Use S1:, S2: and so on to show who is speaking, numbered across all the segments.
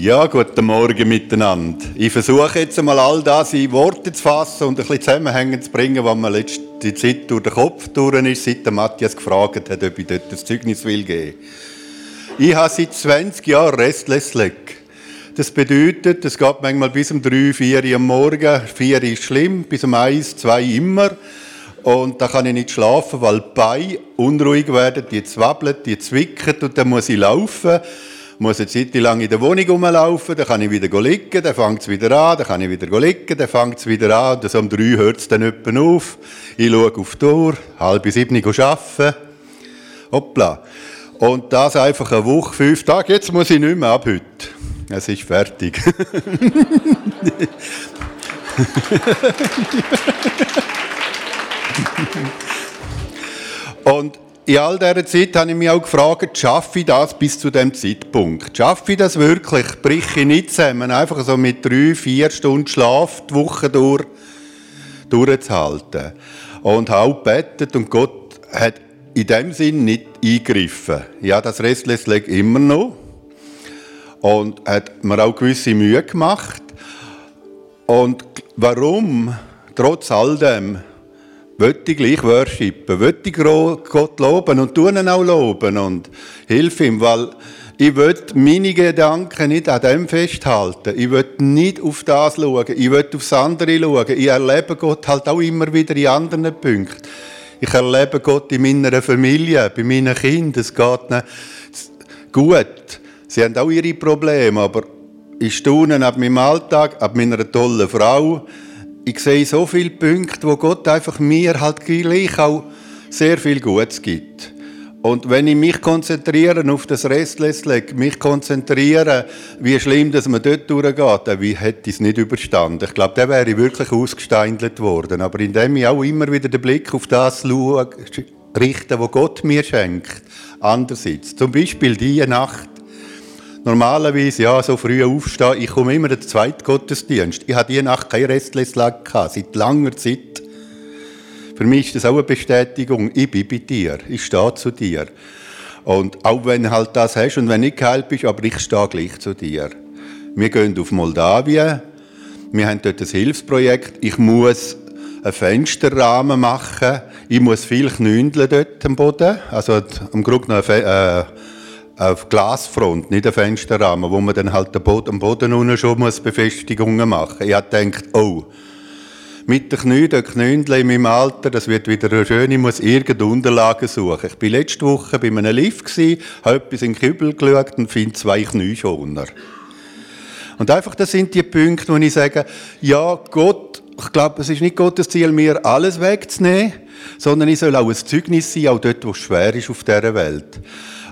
S1: Ja, guten Morgen miteinander. Ich versuche jetzt einmal all das in Worte zu fassen und ein bisschen zusammenhängen zu bringen, was mir letzte Zeit durch den Kopf durch ist, seit Matthias gefragt hat, ob ich dort das Zeugnis will geben. Ich habe seit 20 Jahren Restless Leg. Das bedeutet, es geht manchmal bis um 3, 4 Uhr am Morgen. 4 ist schlimm, bis um 1, 2 immer. Und da kann ich nicht schlafen, weil die Beine unruhig werden, die zwabbeln, die zwicken und dann muss ich laufen muss eine Zeit lang in der Wohnung rumlaufen, dann kann ich wieder liegen, dann fängt es wieder an, dann kann ich wieder liegen, dann fängt es wieder an, und um drei hört es dann etwa auf. Ich schaue auf die Uhr, halb sieben arbeiten. Hoppla. Und das einfach eine Woche, fünf Tage. Jetzt muss ich nicht mehr ab heute. Es ist fertig. Und in all dieser Zeit habe ich mich auch gefragt, schaffe ich das bis zu dem Zeitpunkt? Schaffe ich das wirklich? Brich ich nicht zusammen, einfach so mit drei, vier Stunden Schlaf die Woche durch, durchzuhalten? Und habe auch gebetet und Gott hat in dem Sinn nicht eingegriffen. Ja, das Restless Leg immer noch. Und hat mir auch gewisse Mühe gemacht. Und warum, trotz all dem, Wollte ich gleich worshipen, wollte Gott loben und tun ihn auch loben und hilf ihm, weil ich will meine Gedanken nicht an dem festhalten. Ich will nicht auf das schauen. Ich will aufs andere schauen. Ich erlebe Gott halt auch immer wieder in anderen Punkten. Ich erlebe Gott in meiner Familie, bei meinen Kindern. Es geht ihnen gut. Sie haben auch ihre Probleme, aber ich staune ab meinem Alltag, ab meiner tollen Frau, ich sehe so viele Punkte, wo Gott einfach mir halt gleich auch sehr viel Gutes gibt. Und wenn ich mich konzentriere auf das Restless Leg, mich konzentriere, wie schlimm, dass man dort durchgeht, wie hätte ich es nicht überstanden. Ich glaube, da wäre ich wirklich ausgesteindelt worden. Aber indem ich auch immer wieder den Blick auf das schaue, richte, was Gott mir schenkt, andererseits. Zum Beispiel diese Nacht normalerweise ja, so früh aufstehen. Ich komme immer den zweiten Gottesdienst. Ich habe diese Nacht keine Restless-Lage gehabt, seit langer Zeit. Für mich ist das auch eine Bestätigung. Ich bin bei dir. Ich stehe zu dir. Und auch wenn halt das hast und wenn nicht geheilt bist, aber ich stehe gleich zu dir. Wir gehen auf Moldawien. Wir haben dort ein Hilfsprojekt. Ich muss einen Fensterrahmen machen. Ich muss viel knündeln dort am Boden. Also am Grunde noch eine, äh, auf Glasfront, nicht ein Fensterrahmen, wo man dann halt am Boden, unten schon muss Befestigungen machen muss. Ich habe gedacht, oh, mit den Knien, den Knündeln in meinem Alter, das wird wieder schön, ich muss irgendeine Unterlagen suchen. Ich war letzte Woche bei einem Lift, gewesen, habe etwas in den Kübel geschaut und finde zwei Knieschoner. Und einfach, das sind die Punkte, wo ich sage, ja, Gott, ich glaube, es ist nicht Gottes Ziel, mir alles wegzunehmen, sondern ich soll auch ein Zeugnis sein, auch dort, wo es schwer ist auf dieser Welt.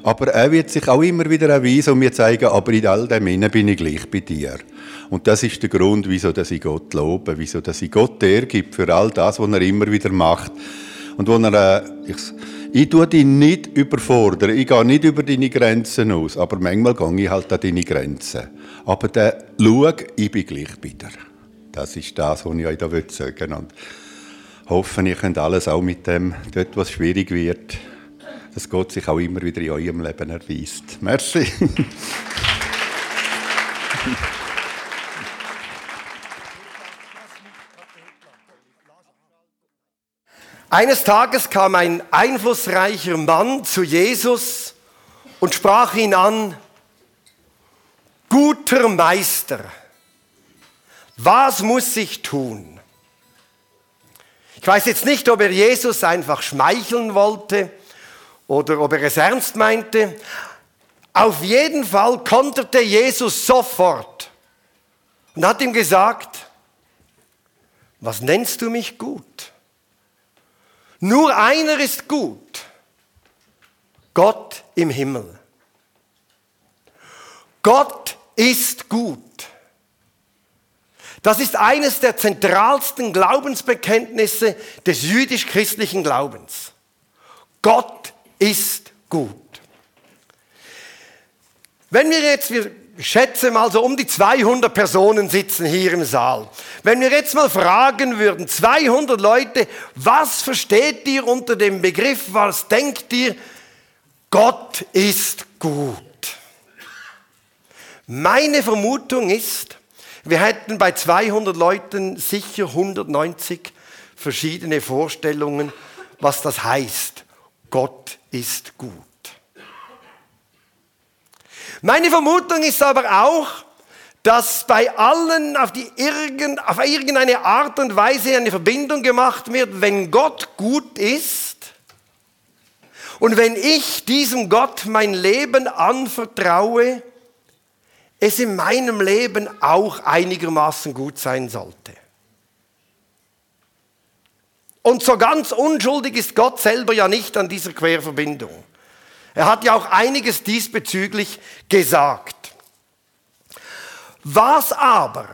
S1: Aber er wird sich auch immer wieder erweisen und mir zeigen, aber in all dem Innen bin ich gleich bei dir. Und das ist der Grund, wieso dass ich Gott lobe, wieso dass ich Gott ergibt für all das, was er immer wieder macht. Und wo er, äh, ich, ich tue dich nicht überfordern, ich gehe nicht über deine Grenzen aus, aber manchmal gehe ich halt an deine Grenzen. Aber dann schau, ich bin gleich bei dir. Das ist das, was ich euch da sagen will. Und hoffe, ihr könnt alles auch mit dem, dort was schwierig wird, dass Gott sich auch immer wieder in eurem Leben erweist. Merci.
S2: Eines Tages kam ein einflussreicher Mann zu Jesus und sprach ihn an, guter Meister, was muss ich tun? Ich weiß jetzt nicht, ob er Jesus einfach schmeicheln wollte oder ob er es ernst meinte. Auf jeden Fall konterte Jesus sofort und hat ihm gesagt, was nennst du mich gut? Nur einer ist gut, Gott im Himmel. Gott ist gut. Das ist eines der zentralsten Glaubensbekenntnisse des jüdisch-christlichen Glaubens. Gott ist gut. Wenn wir jetzt, wir schätzen mal so um die 200 Personen sitzen hier im Saal. Wenn wir jetzt mal fragen würden, 200 Leute, was versteht ihr unter dem Begriff, was denkt ihr, Gott ist gut? Meine Vermutung ist, wir hätten bei 200 Leuten sicher 190 verschiedene Vorstellungen, was das heißt. Gott ist gut. Meine Vermutung ist aber auch, dass bei allen auf, irgend, auf irgendeine Art und Weise eine Verbindung gemacht wird, wenn Gott gut ist und wenn ich diesem Gott mein Leben anvertraue, es in meinem Leben auch einigermaßen gut sein sollte. Und so ganz unschuldig ist Gott selber ja nicht an dieser Querverbindung. Er hat ja auch einiges diesbezüglich gesagt. Was aber,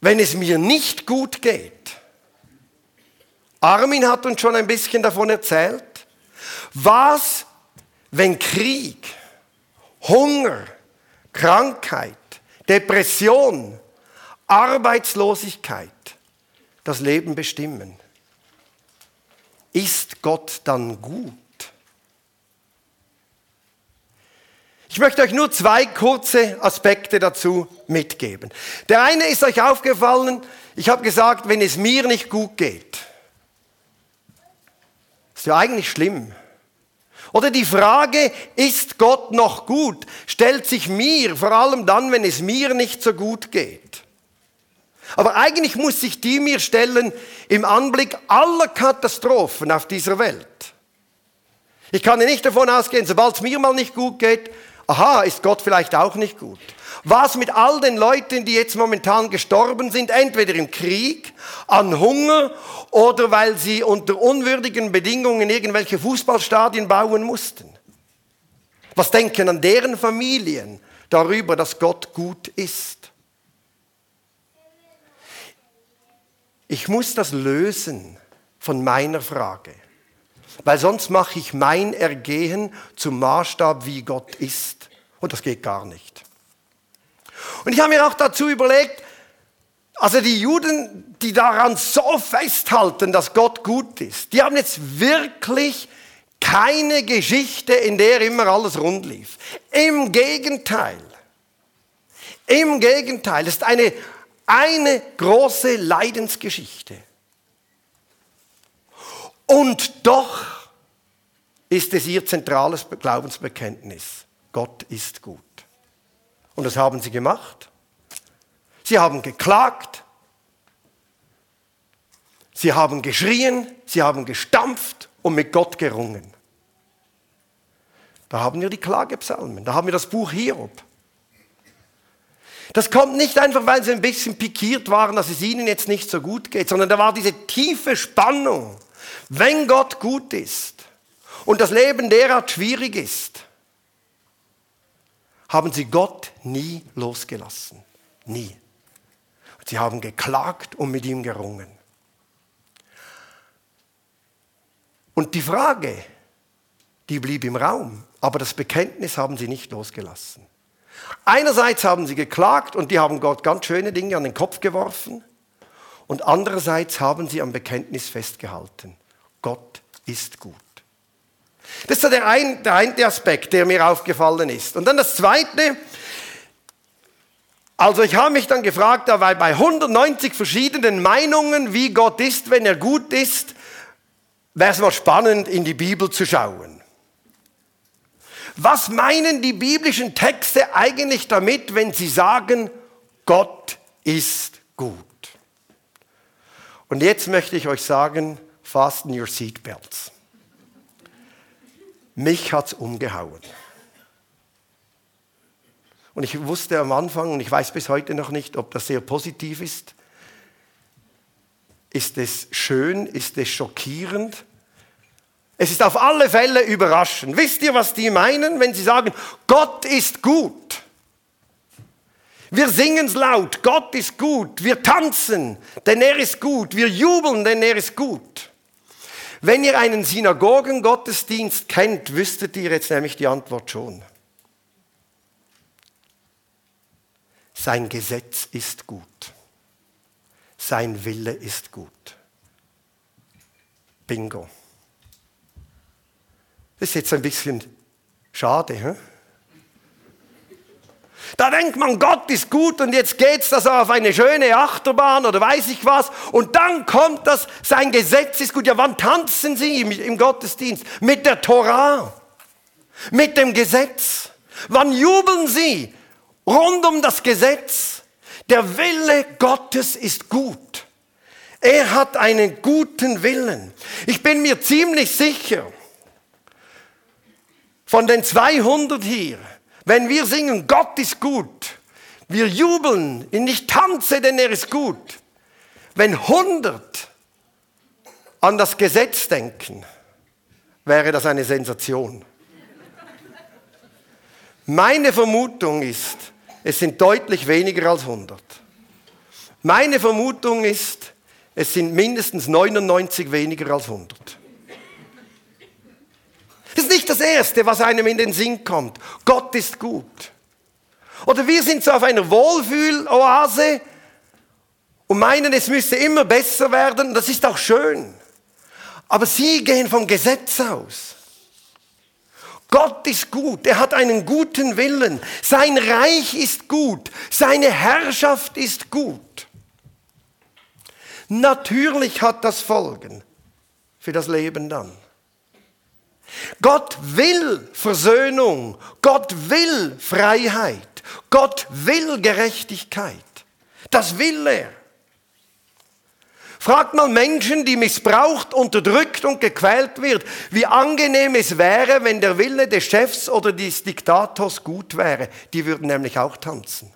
S2: wenn es mir nicht gut geht? Armin hat uns schon ein bisschen davon erzählt. Was, wenn Krieg, Hunger, Krankheit, Depression, Arbeitslosigkeit das Leben bestimmen? Ist Gott dann gut? Ich möchte euch nur zwei kurze Aspekte dazu mitgeben. Der eine ist euch aufgefallen, ich habe gesagt, wenn es mir nicht gut geht, ist ja eigentlich schlimm. Oder die Frage, ist Gott noch gut, stellt sich mir, vor allem dann, wenn es mir nicht so gut geht. Aber eigentlich muss sich die mir stellen im Anblick aller Katastrophen auf dieser Welt. Ich kann nicht davon ausgehen, sobald es mir mal nicht gut geht, aha, ist Gott vielleicht auch nicht gut. Was mit all den Leuten, die jetzt momentan gestorben sind, entweder im Krieg, an Hunger oder weil sie unter unwürdigen Bedingungen irgendwelche Fußballstadien bauen mussten? Was denken an deren Familien darüber, dass Gott gut ist? Ich muss das lösen von meiner Frage, weil sonst mache ich mein Ergehen zum Maßstab, wie Gott ist. Und das geht gar nicht. Und ich habe mir auch dazu überlegt, also die Juden, die daran so festhalten, dass Gott gut ist, die haben jetzt wirklich keine Geschichte, in der immer alles rund lief. Im Gegenteil. Im Gegenteil. Es ist eine, eine große Leidensgeschichte. Und doch ist es ihr zentrales Glaubensbekenntnis. Gott ist gut. Und das haben sie gemacht. Sie haben geklagt. Sie haben geschrien. Sie haben gestampft und mit Gott gerungen. Da haben wir die Klagepsalmen. Da haben wir das Buch Hiob. Das kommt nicht einfach, weil sie ein bisschen pikiert waren, dass es ihnen jetzt nicht so gut geht, sondern da war diese tiefe Spannung. Wenn Gott gut ist und das Leben derart schwierig ist, haben sie Gott nie losgelassen. Nie. Sie haben geklagt und mit ihm gerungen. Und die Frage, die blieb im Raum, aber das Bekenntnis haben sie nicht losgelassen. Einerseits haben sie geklagt und die haben Gott ganz schöne Dinge an den Kopf geworfen und andererseits haben sie am Bekenntnis festgehalten. Gott ist gut. Das ist der, ein, der eine Aspekt, der mir aufgefallen ist. Und dann das zweite, also ich habe mich dann gefragt, weil bei 190 verschiedenen Meinungen, wie Gott ist, wenn er gut ist, wäre es mal spannend, in die Bibel zu schauen. Was meinen die biblischen Texte eigentlich damit, wenn sie sagen, Gott ist gut? Und jetzt möchte ich euch sagen, fasten your seatbelts. Mich hat's umgehauen. Und ich wusste am Anfang, und ich weiß bis heute noch nicht, ob das sehr positiv ist. Ist es schön? Ist es schockierend? Es ist auf alle Fälle überraschend. Wisst ihr, was die meinen, wenn sie sagen, Gott ist gut? Wir singen es laut, Gott ist gut. Wir tanzen, denn er ist gut. Wir jubeln, denn er ist gut. Wenn ihr einen Synagogengottesdienst kennt, wüsstet ihr jetzt nämlich die Antwort schon. Sein Gesetz ist gut. Sein Wille ist gut. Bingo. Das ist jetzt ein bisschen schade. He? Da denkt man, Gott ist gut und jetzt geht's da so auf eine schöne Achterbahn oder weiß ich was. Und dann kommt das, sein Gesetz ist gut. Ja, wann tanzen Sie im Gottesdienst? Mit der Torah. Mit dem Gesetz. Wann jubeln Sie? Rund um das Gesetz. Der Wille Gottes ist gut. Er hat einen guten Willen. Ich bin mir ziemlich sicher, von den 200 hier, wenn wir singen, Gott ist gut, wir jubeln, ich tanze, denn er ist gut. Wenn 100 an das Gesetz denken, wäre das eine Sensation. Meine Vermutung ist, es sind deutlich weniger als 100. Meine Vermutung ist, es sind mindestens 99 weniger als 100. Das ist nicht das Erste, was einem in den Sinn kommt. Gott ist gut. Oder wir sind so auf einer Wohlfühloase und meinen, es müsse immer besser werden. Das ist auch schön. Aber sie gehen vom Gesetz aus. Gott ist gut, er hat einen guten Willen, sein Reich ist gut, seine Herrschaft ist gut. Natürlich hat das Folgen für das Leben dann. Gott will Versöhnung, Gott will Freiheit, Gott will Gerechtigkeit. Das will er. Fragt mal Menschen, die missbraucht, unterdrückt und gequält wird, wie angenehm es wäre, wenn der Wille des Chefs oder des Diktators gut wäre. Die würden nämlich auch tanzen.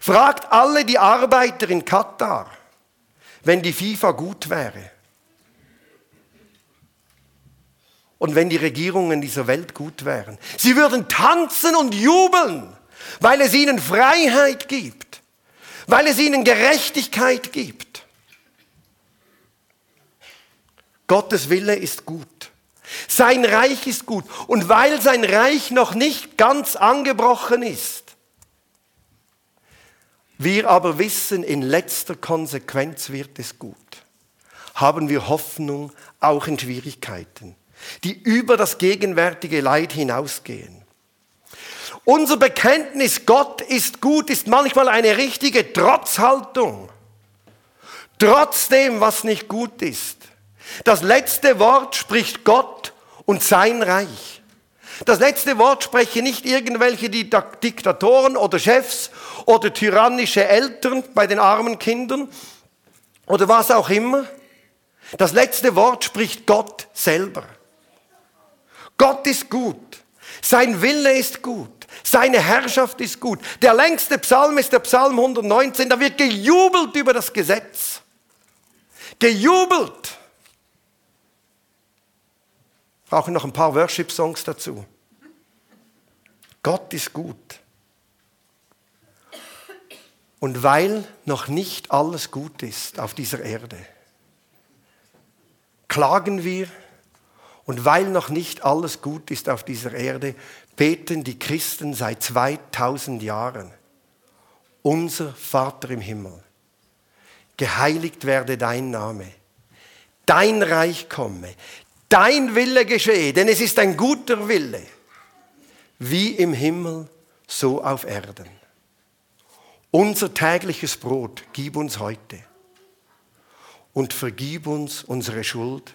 S2: Fragt alle die Arbeiter in Katar, wenn die FIFA gut wäre. Und wenn die Regierungen dieser Welt gut wären. Sie würden tanzen und jubeln, weil es ihnen Freiheit gibt, weil es ihnen Gerechtigkeit gibt. Gottes Wille ist gut. Sein Reich ist gut. Und weil sein Reich noch nicht ganz angebrochen ist, wir aber wissen, in letzter Konsequenz wird es gut. Haben wir Hoffnung auch in Schwierigkeiten, die über das gegenwärtige Leid hinausgehen. Unser Bekenntnis, Gott ist gut, ist manchmal eine richtige Trotzhaltung. Trotzdem, was nicht gut ist. Das letzte Wort spricht Gott und sein Reich. Das letzte Wort sprechen nicht irgendwelche Diktatoren oder Chefs oder tyrannische Eltern bei den armen Kindern oder was auch immer. Das letzte Wort spricht Gott selber. Gott ist gut. Sein Wille ist gut. Seine Herrschaft ist gut. Der längste Psalm ist der Psalm 119. Da wird gejubelt über das Gesetz. Gejubelt brauchen noch ein paar Worship-Songs dazu. Gott ist gut. Und weil noch nicht alles gut ist auf dieser Erde, klagen wir und weil noch nicht alles gut ist auf dieser Erde, beten die Christen seit 2000 Jahren. Unser Vater im Himmel, geheiligt werde dein Name, dein Reich komme, dein Wille geschehe, denn es ist ein guter Wille, wie im Himmel, so auf Erden. Unser tägliches Brot gib uns heute und vergib uns unsere Schuld,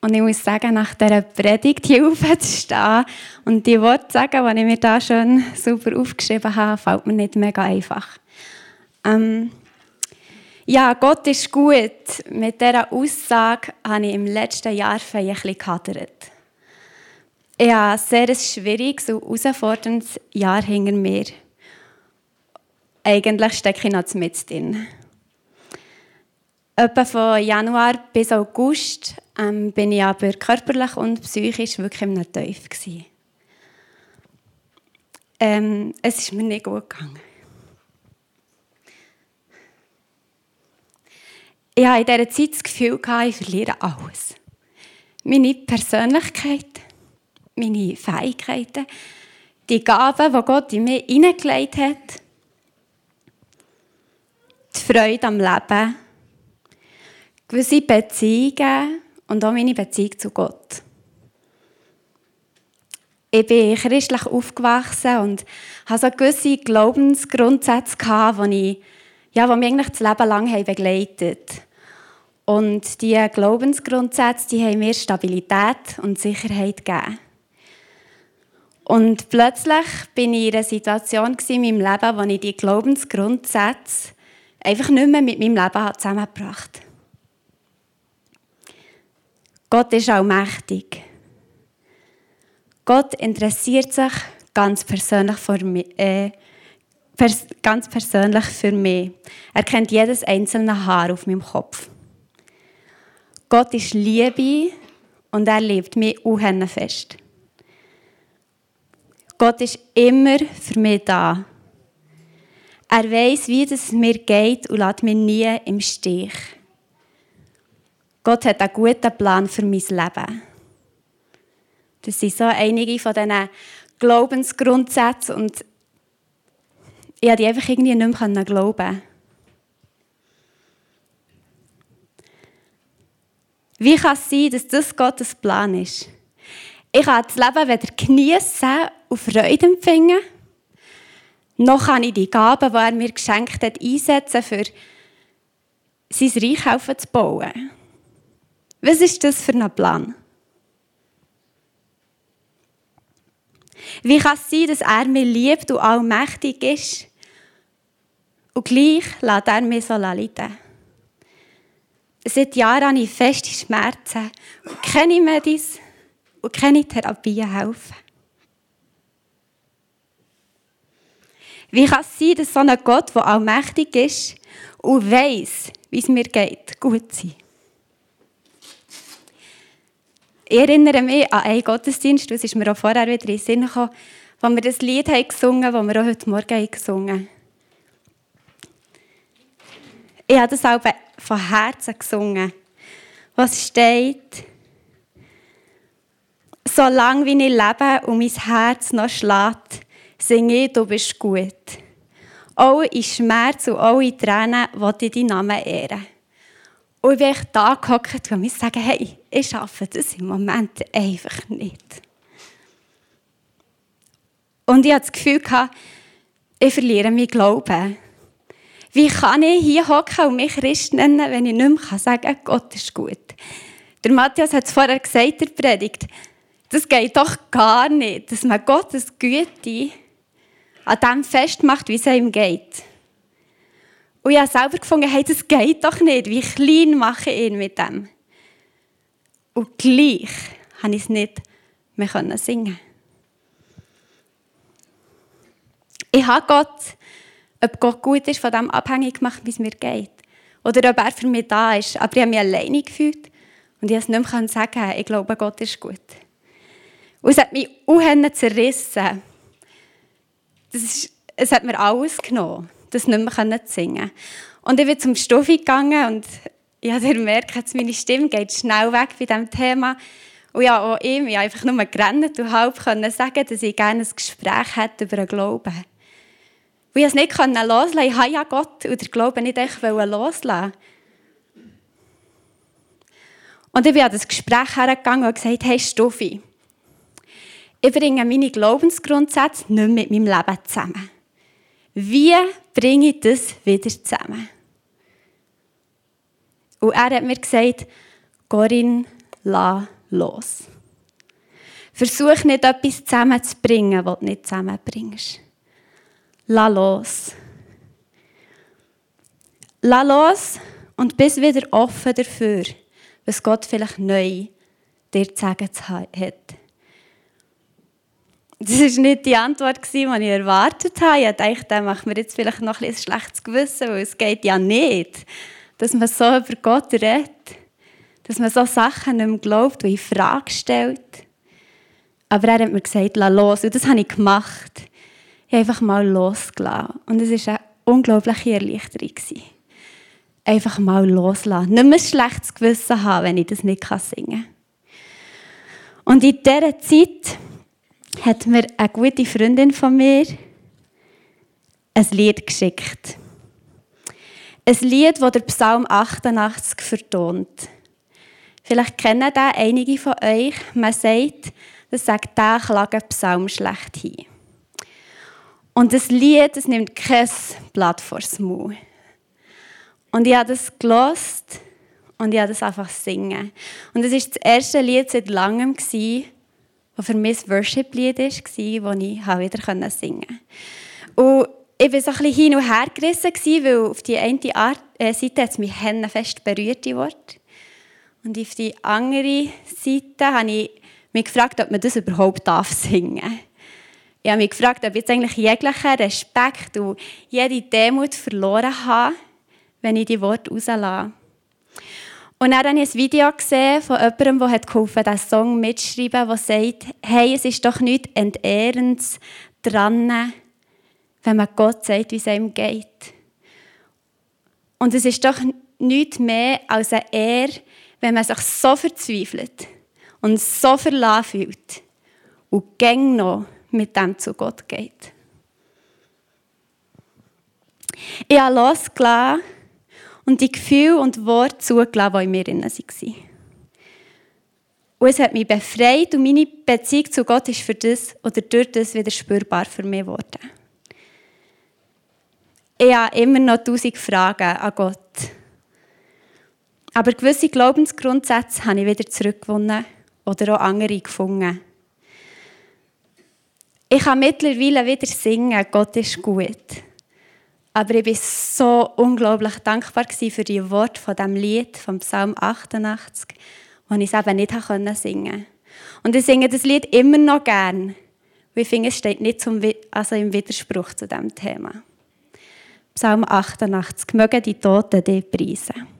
S3: und ich muss sagen, nach dieser Predigt hier aufzustehen und die Worte zu sagen, die ich mir da schon super aufgeschrieben habe, fällt mir nicht mega einfach. Ähm, ja, Gott ist gut. Mit dieser Aussage habe ich im letzten Jahr ein bisschen gehadert. Ich habe ein sehr schwieriges und herausforderndes Jahr hinter mir. Eigentlich stecke ich noch mit drin. Etwa von Januar bis August ähm, bin ich aber körperlich und psychisch wirklich im Tief. Ähm, es ist mir nicht gut gegangen. ich hatte in dieser Zeit das Gefühl, ich verliere alles. Meine Persönlichkeit, meine Fähigkeiten, die Gaben, die Gott in mir hineingelegt hat, die Freude am Leben, gewisse Beziehungen und auch meine Beziehung zu Gott. Ich bin christlich aufgewachsen und hatte so gewisse Glaubensgrundsätze, die, ja, die mich eigentlich das Leben lang begleitet haben. Und diese Glaubensgrundsätze die haben mir Stabilität und Sicherheit gegeben. Und plötzlich bin ich in einer Situation in meinem Leben, wo ich die Glaubensgrundsätze einfach nicht mehr mit meinem Leben zusammengebracht habe. Gott ist allmächtig. Gott interessiert sich ganz persönlich, für mich, äh, pers ganz persönlich für mich. Er kennt jedes einzelne Haar auf meinem Kopf. Gott ist Liebe und er liebt mich unheimlich fest. Gott ist immer für mich da. Er weiß, wie es mir geht und lässt mich nie im Stich. Gott hat einen guten Plan für mein Leben. Das sind so einige von diesen Glaubensgrundsätzen und ich konnte die einfach irgendwie nicht mehr glauben. Wie kann es sein, dass das Gottes Plan ist? Ich kann das Leben weder geniessen und Freude empfinden, noch kann ich die Gaben, die er mir geschenkt hat, einsetzen, für sein Reich zu bauen. Was ist das für ein Plan? Wie kann es sein, dass er mich liebt und allmächtig ist und gleich lässt er mich so leiden? Seit Jahren habe ich feste Schmerzen und keine Medis und keine Therapien helfen. Wie kann es sein, dass so ein Gott, der allmächtig ist und weiß, wie es mir geht, gut sein? Ich erinnere mich an einen Gottesdienst, das ist mir auch vorher wieder in den Sinn gekommen, wo wir das Lied haben gesungen haben, das wir auch heute Morgen haben gesungen haben. Ich habe das auch von Herzen gesungen. Was steht? Solange wie ich lebe und mein Herz noch schlägt, singe ich, du bist gut. Auch in Schmerz und auch in Tränen wollte ich deinen Namen ehren. Und ich bin echt da gehockt und ich sage, hey, ich schaffe das im Moment einfach nicht. Und ich hatte das Gefühl, ich verliere mein Glauben. Wie kann ich hier hocken und mich Christ nennen, wenn ich nicht mehr sagen kann, Gott ist gut? Der Matthias hat es vorher gesagt, der Predigt. Das geht doch gar nicht, dass man Gottes Güte an dem festmacht, wie es ihm geht. Und ich habe selber gefunden, hey, das geht doch nicht. Wie klein mache ich ihn mit dem? Und gleich konnte ich es nicht mehr singen. Ich habe Gott ob Gott gut ist, von dem abhängig gemacht, wie es mir geht. Oder ob er für mich da ist. Aber ich habe mich alleine gefühlt und ich konnte es nicht mehr sagen, ich glaube, Gott ist gut. Und es hat mich unheimlich zerrissen. Das ist, es hat mir alles genommen, das nicht mehr singen. Und ich bin zum Stuffi gegangen und ich habe gemerkt, dass meine Stimme geht schnell weg bei diesem Thema. Und ja, auch ihm, ich einfach nur gerannt und halb sagen, dass ich gerne ein Gespräch hätte über den Glauben. Und ich es nicht loslassen Ich habe ja Gott und der Glaube nicht echt loslassen Und ich bin an das Gespräch hergegangen und gesagt, hey Stuffi, ich bringe meine Glaubensgrundsätze nicht mit meinem Leben zusammen. Wie bringe ich das wieder zusammen? Und er hat mir gesagt, Corinne, lass los. Versuch nicht etwas zusammenzubringen, was du nicht zusammenbringst. Lass los. Lass los und bist wieder offen dafür, was Gott vielleicht neu dir zu sagen hat. Das war nicht die Antwort, die ich erwartet habe. Ich dachte, da macht mir jetzt vielleicht noch ein schlechtes Gewissen, weil es geht ja nicht, dass man so über Gott redet, dass man so Sachen nicht mehr glaubt und in Frage stellt. Aber er hat mir gesagt, lass los. Und das habe ich gemacht ich einfach mal losgelassen. Und es war eine unglaubliche Erleichterung. einfach mal loslassen. Nicht mehr ein schlechtes Gewissen haben, wenn ich das nicht singen kann. Und in dieser Zeit hat mir eine gute Freundin von mir ein Lied geschickt. Ein Lied, das der Psalm 88 vertont. Vielleicht kennen das einige von euch. Man sagt, das sagt der Klagenpsalm schlechthin. Und das Lied, das nimmt kein Blatt vors Maul. Und ich habe das gelost und ich habe das einfach singen. Und es war das erste Lied seit langem, das für mich ein Worship-Lied war, das ich wieder singen konnte. Und ich war so ein bisschen hin und her gerissen, weil auf die eine Art, äh, Seite hat es mich fest berührt, die. Und auf die andere Seite habe ich mich gefragt, ob man das überhaupt darf singen darf. Ich habe mich gefragt, ob ich jetzt eigentlich jeglichen Respekt und jede Demut verloren habe, wenn ich die Worte rauslasse. Und dann habe ich ein Video gesehen von jemandem, der geholfen hat, diesen Song mitzuschreiben, der sagt, hey, es ist doch nichts Entehrendes dran, wenn man Gott sagt, wie es ihm geht. Und es ist doch nichts mehr als eine Ehre, wenn man sich so verzweifelt und so verlassen fühlt und gäng noch mit dem zu Gott geht. Ich habe losgelassen und die Gefühle und Worte zugelassen, die in mir waren. Und es hat mich befreit und meine Beziehung zu Gott ist für das oder durch das wieder spürbar für mich geworden. Ich habe immer noch tausend Fragen an Gott. Aber gewisse Glaubensgrundsätze habe ich wieder zurückgewonnen oder auch andere gefunden. Ich kann mittlerweile wieder singen, Gott ist gut. Aber ich war so unglaublich dankbar für die Worte von dem Lied, vom Psalm 88, wo ich es eben nicht singen konnte. Und ich singe das Lied immer noch gern, weil ich finde, es steht nicht zum, also im Widerspruch zu diesem Thema. Psalm 88, mögen die Toten dich preisen.